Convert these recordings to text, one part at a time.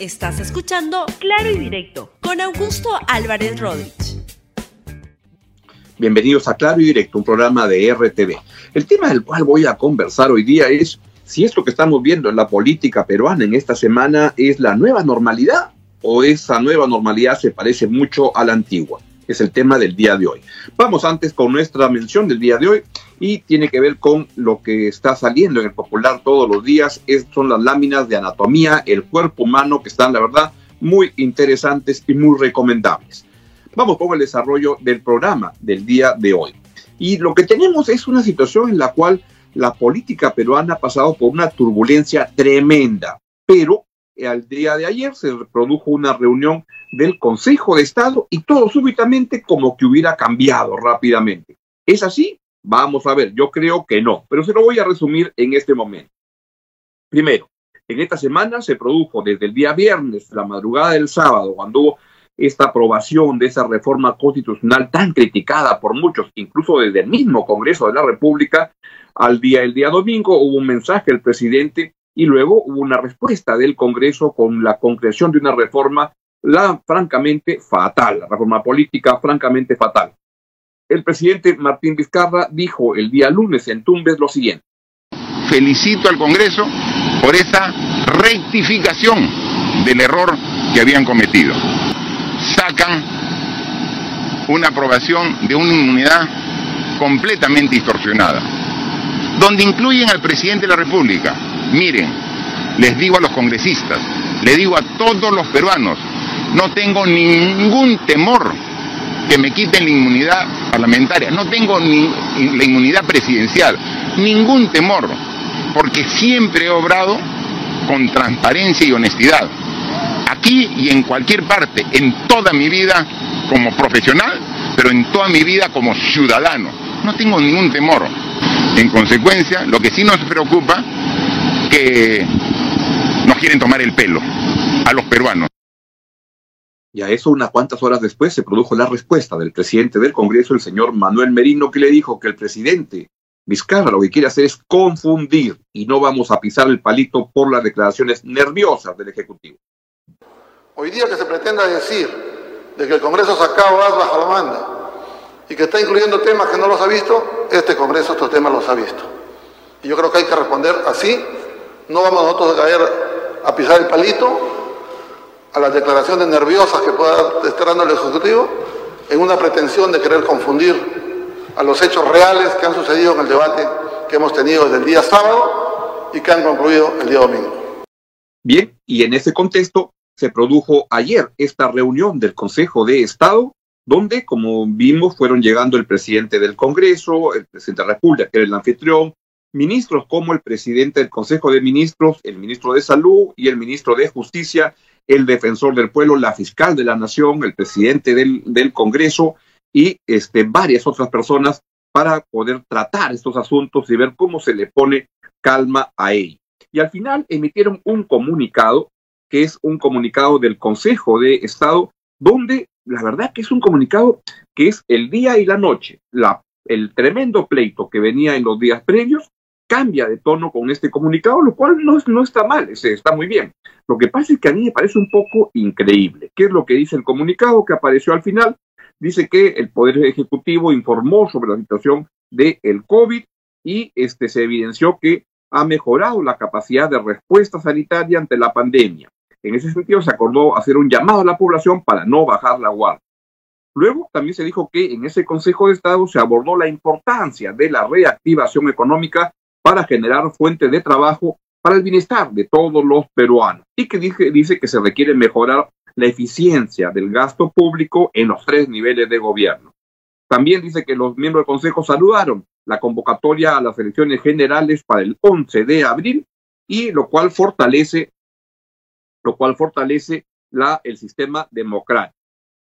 Estás escuchando Claro y Directo con Augusto Álvarez Rodríguez. Bienvenidos a Claro y Directo, un programa de RTV. El tema del cual voy a conversar hoy día es si esto que estamos viendo en la política peruana en esta semana es la nueva normalidad o esa nueva normalidad se parece mucho a la antigua. Es el tema del día de hoy. Vamos antes con nuestra mención del día de hoy y tiene que ver con lo que está saliendo en el popular todos los días. Es, son las láminas de anatomía, el cuerpo humano, que están, la verdad, muy interesantes y muy recomendables. Vamos con el desarrollo del programa del día de hoy. Y lo que tenemos es una situación en la cual la política peruana ha pasado por una turbulencia tremenda, pero al día de ayer se produjo una reunión del Consejo de Estado y todo súbitamente como que hubiera cambiado rápidamente. ¿Es así? Vamos a ver, yo creo que no, pero se lo voy a resumir en este momento. Primero, en esta semana se produjo desde el día viernes, la madrugada del sábado, cuando hubo esta aprobación de esa reforma constitucional tan criticada por muchos, incluso desde el mismo Congreso de la República, al día el día domingo hubo un mensaje del presidente y luego hubo una respuesta del Congreso con la concreción de una reforma la francamente fatal, la reforma política francamente fatal. El presidente Martín Vizcarra dijo el día lunes en Tumbes lo siguiente. Felicito al Congreso por esa rectificación del error que habían cometido sacan una aprobación de una inmunidad completamente distorsionada, donde incluyen al presidente de la República. Miren, les digo a los congresistas, les digo a todos los peruanos, no tengo ningún temor que me quiten la inmunidad parlamentaria, no tengo ni la inmunidad presidencial, ningún temor, porque siempre he obrado con transparencia y honestidad aquí y en cualquier parte, en toda mi vida como profesional, pero en toda mi vida como ciudadano. No tengo ningún temor. En consecuencia, lo que sí nos preocupa, que nos quieren tomar el pelo a los peruanos. Y a eso, unas cuantas horas después, se produjo la respuesta del presidente del Congreso, el señor Manuel Merino, que le dijo que el presidente Vizcarra lo que quiere hacer es confundir y no vamos a pisar el palito por las declaraciones nerviosas del Ejecutivo. Hoy día que se pretenda decir de que el Congreso sacado as bajo la manda y que está incluyendo temas que no los ha visto, este Congreso estos temas los ha visto. Y yo creo que hay que responder así. No vamos nosotros a caer a pisar el palito a las declaraciones nerviosas que pueda estar dando el Ejecutivo en una pretensión de querer confundir a los hechos reales que han sucedido en el debate que hemos tenido desde el día sábado y que han concluido el día domingo. Bien, y en ese contexto se produjo ayer esta reunión del Consejo de Estado, donde, como vimos, fueron llegando el presidente del Congreso, el presidente de la República, que era el anfitrión, ministros como el presidente del Consejo de Ministros, el ministro de Salud y el ministro de Justicia, el defensor del pueblo, la fiscal de la Nación, el presidente del, del Congreso y este, varias otras personas para poder tratar estos asuntos y ver cómo se le pone calma a ellos. Y al final emitieron un comunicado que es un comunicado del Consejo de Estado, donde la verdad que es un comunicado que es el día y la noche. La, el tremendo pleito que venía en los días previos cambia de tono con este comunicado, lo cual no, no está mal, está muy bien. Lo que pasa es que a mí me parece un poco increíble. ¿Qué es lo que dice el comunicado que apareció al final? Dice que el Poder Ejecutivo informó sobre la situación del el COVID y este, se evidenció que ha mejorado la capacidad de respuesta sanitaria ante la pandemia. En ese sentido, se acordó hacer un llamado a la población para no bajar la guardia. Luego también se dijo que en ese Consejo de Estado se abordó la importancia de la reactivación económica para generar fuentes de trabajo para el bienestar de todos los peruanos y que dice, dice que se requiere mejorar la eficiencia del gasto público en los tres niveles de gobierno. También dice que los miembros del Consejo saludaron la convocatoria a las elecciones generales para el 11 de abril y lo cual fortalece lo cual fortalece la, el sistema democrático.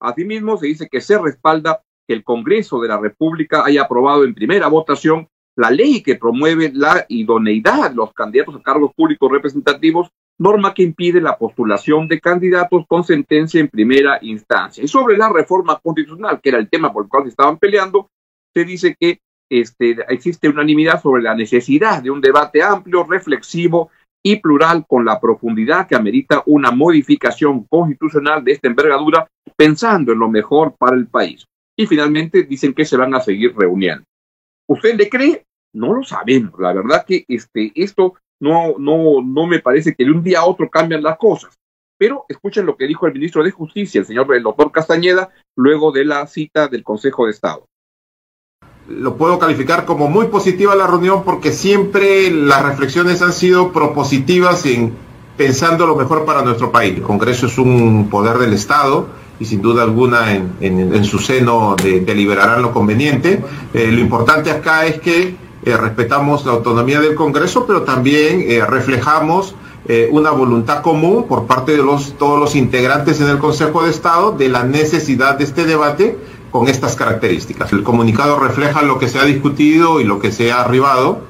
Asimismo, se dice que se respalda que el Congreso de la República haya aprobado en primera votación la ley que promueve la idoneidad de los candidatos a cargos públicos representativos, norma que impide la postulación de candidatos con sentencia en primera instancia. Y sobre la reforma constitucional, que era el tema por el cual se estaban peleando, se dice que este, existe unanimidad sobre la necesidad de un debate amplio, reflexivo y plural con la profundidad que amerita una modificación constitucional de esta envergadura, pensando en lo mejor para el país. Y finalmente dicen que se van a seguir reuniendo. ¿Usted le cree? No lo sabemos. La verdad que este, esto no, no, no me parece que de un día a otro cambian las cosas. Pero escuchen lo que dijo el ministro de Justicia, el señor el doctor Castañeda, luego de la cita del Consejo de Estado lo puedo calificar como muy positiva la reunión porque siempre las reflexiones han sido propositivas en pensando lo mejor para nuestro país. El Congreso es un poder del Estado y sin duda alguna en, su seno deliberarán lo conveniente. Eh, lo importante acá es que eh, respetamos la autonomía del Congreso, pero también eh, reflejamos una voluntad común por parte de los, todos los integrantes en el Consejo de Estado de la necesidad de este debate con estas características. El comunicado refleja lo que se ha discutido y lo que se ha arribado.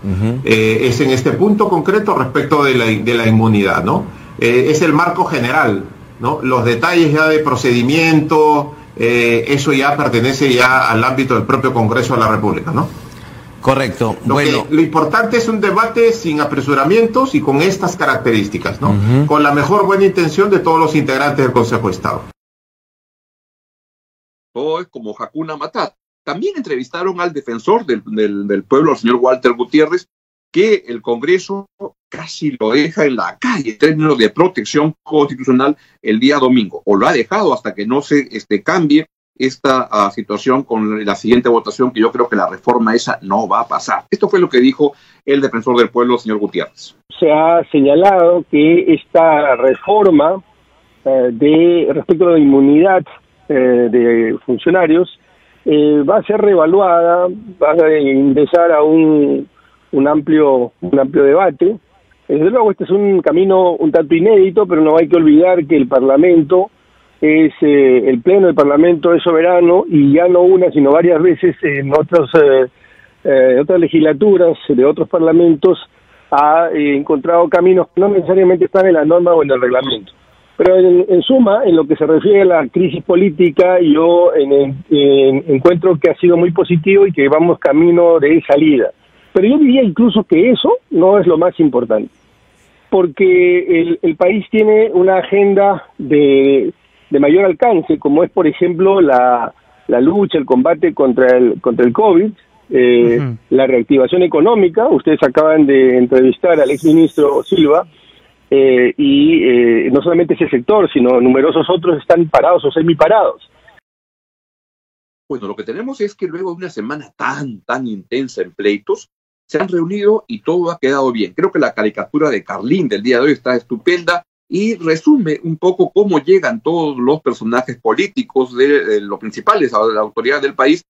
Eh, es en este punto concreto respecto de la, de la inmunidad, ¿no? Eh, es el marco general, ¿no? Los detalles ya de procedimiento, eh, eso ya pertenece ya al ámbito del propio Congreso de la República, ¿no? Correcto. Lo, bueno. lo importante es un debate sin apresuramientos y con estas características, ¿no? Con la mejor buena intención de todos los integrantes del Consejo de Estado todo es como Hakuna Matat. También entrevistaron al defensor del, del, pueblo, al señor Walter Gutiérrez, que el Congreso casi lo deja en la calle en términos de protección constitucional el día domingo, o lo ha dejado hasta que no se este, cambie esta uh, situación con la siguiente votación, que yo creo que la reforma esa no va a pasar. Esto fue lo que dijo el defensor del pueblo, señor Gutiérrez. Se ha señalado que esta reforma eh, de respecto a la inmunidad eh, de funcionarios, eh, va a ser reevaluada, va a ingresar a un, un, amplio, un amplio debate. Desde luego, este es un camino un tanto inédito, pero no hay que olvidar que el Parlamento es, eh, el Pleno del Parlamento es soberano y ya no una, sino varias veces en otras, otras legislaturas de otros parlamentos ha encontrado caminos que no necesariamente están en la norma o en el reglamento. Pero en, suma, en lo que se refiere a la crisis política, yo encuentro que ha sido muy positivo y que vamos camino de salida. Pero yo diría incluso que eso no es lo más importante, porque el, país tiene una agenda de, mayor alcance, como es, por ejemplo, la, lucha, el combate contra el, contra el COVID, eh, la reactivación económica. Ustedes acaban de entrevistar al exministro Silva eh, y eh, no solamente ese sector, sino numerosos otros están parados o semiparados. Bueno, lo que tenemos es que luego de una semana tan, tan intensa en pleitos, se han reunido y todo ha quedado bien. Creo que la caricatura de Carlín del día de hoy está estupenda y resume un poco cómo llegan todos los personajes políticos de, los principales, de la autoridad del país.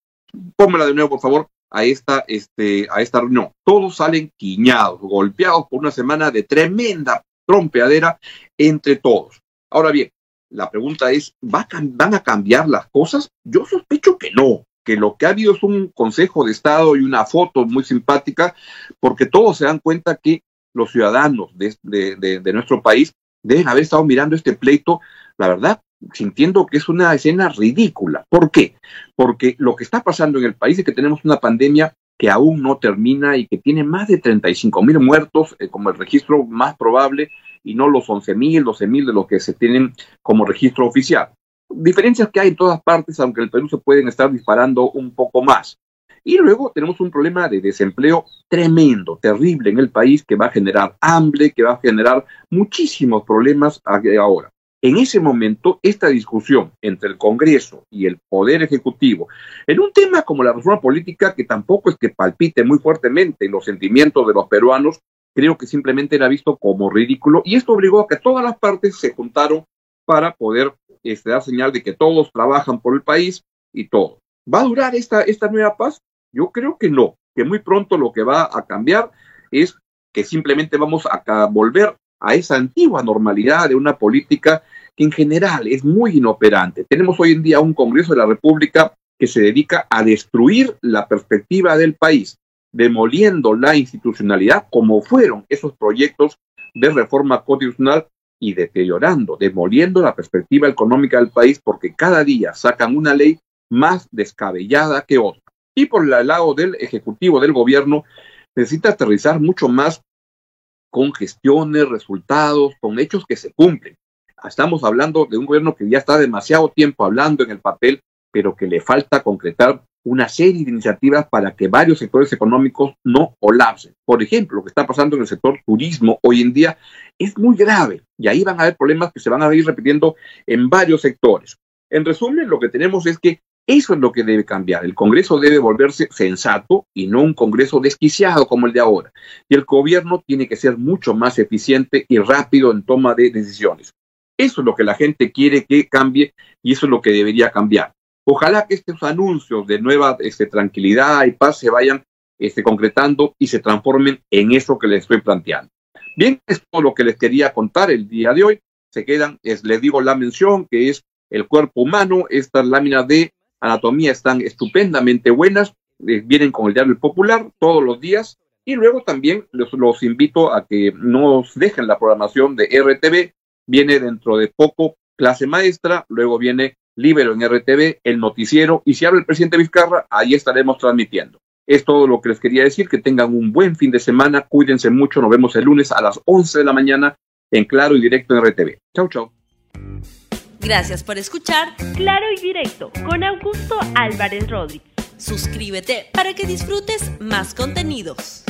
Pónmela de nuevo, por favor, a esta, este, a esta reunión. Todos salen quiñados, golpeados por una semana de tremenda trompeadera entre todos. Ahora bien, la pregunta es, ¿van a cambiar las cosas? Yo sospecho que no, que lo que ha habido es un Consejo de Estado y una foto muy simpática, porque todos se dan cuenta que los ciudadanos de, nuestro país deben haber estado mirando este pleito, la verdad, sintiendo que es una escena ridícula. ¿Por qué? Porque lo que está pasando en el país es que tenemos una pandemia que aún no termina y que tiene más de 35 mil muertos eh, como el registro más probable y no los 11 mil, 12 mil de los que se tienen como registro oficial. Diferencias que hay en todas partes, aunque en el Perú se pueden estar disparando un poco más. Y luego tenemos un problema de desempleo tremendo, terrible en el país, que va a generar hambre, que va a generar muchísimos problemas ahora. En ese momento, esta discusión entre el Congreso y el Poder Ejecutivo, en un tema como la reforma política, que tampoco es que palpite muy fuertemente los sentimientos de los peruanos, creo que simplemente era visto como ridículo y esto obligó a que todas las partes se juntaron para poder este, dar señal de que todos trabajan por el país y todo. ¿Va a durar esta, esta nueva paz? Yo creo que no, que muy pronto lo que va a cambiar es que simplemente vamos a volver a esa antigua normalidad de una política que en general es muy inoperante. Tenemos hoy en día un Congreso de la República que se dedica a destruir la perspectiva del país, demoliendo la institucionalidad como fueron esos proyectos de reforma constitucional y deteriorando, demoliendo la perspectiva económica del país porque cada día sacan una ley más descabellada que otra. Y por el lado del Ejecutivo, del Gobierno, necesita aterrizar mucho más con gestiones, resultados, con hechos que se cumplen. Estamos hablando de un gobierno que ya está demasiado tiempo hablando en el papel, pero que le falta concretar una serie de iniciativas para que varios sectores económicos no colapsen. Por ejemplo, lo que está pasando en el sector turismo hoy en día es muy grave y ahí van a haber problemas que se van a ir repitiendo en varios sectores. En resumen, lo que tenemos es que eso es lo que debe cambiar. El Congreso debe volverse sensato y no un Congreso desquiciado como el de ahora. Y el gobierno tiene que ser mucho más eficiente y rápido en toma de decisiones. Eso es lo que la gente quiere que cambie y eso es lo que debería cambiar. Ojalá que estos anuncios de nueva este, tranquilidad y paz se vayan este, concretando y se transformen en eso que les estoy planteando. Bien, es todo lo que les quería contar el día de hoy. Se quedan, es, les digo la mención que es el cuerpo humano. Estas láminas de anatomía están estupendamente buenas. Eh, vienen con el diario Popular todos los días. Y luego también los, los invito a que nos dejen la programación de RTV viene dentro de poco clase maestra, luego viene Libero en RTV, el noticiero, y si habla el presidente Vizcarra, ahí estaremos transmitiendo. Es todo lo que les quería decir, que tengan un buen fin de semana, cuídense mucho, nos vemos el lunes a las 11 de la mañana en Claro y Directo en RTV. Chau, chau. Gracias por escuchar Claro y Directo con Augusto Álvarez Rodríguez. Suscríbete para que disfrutes más contenidos.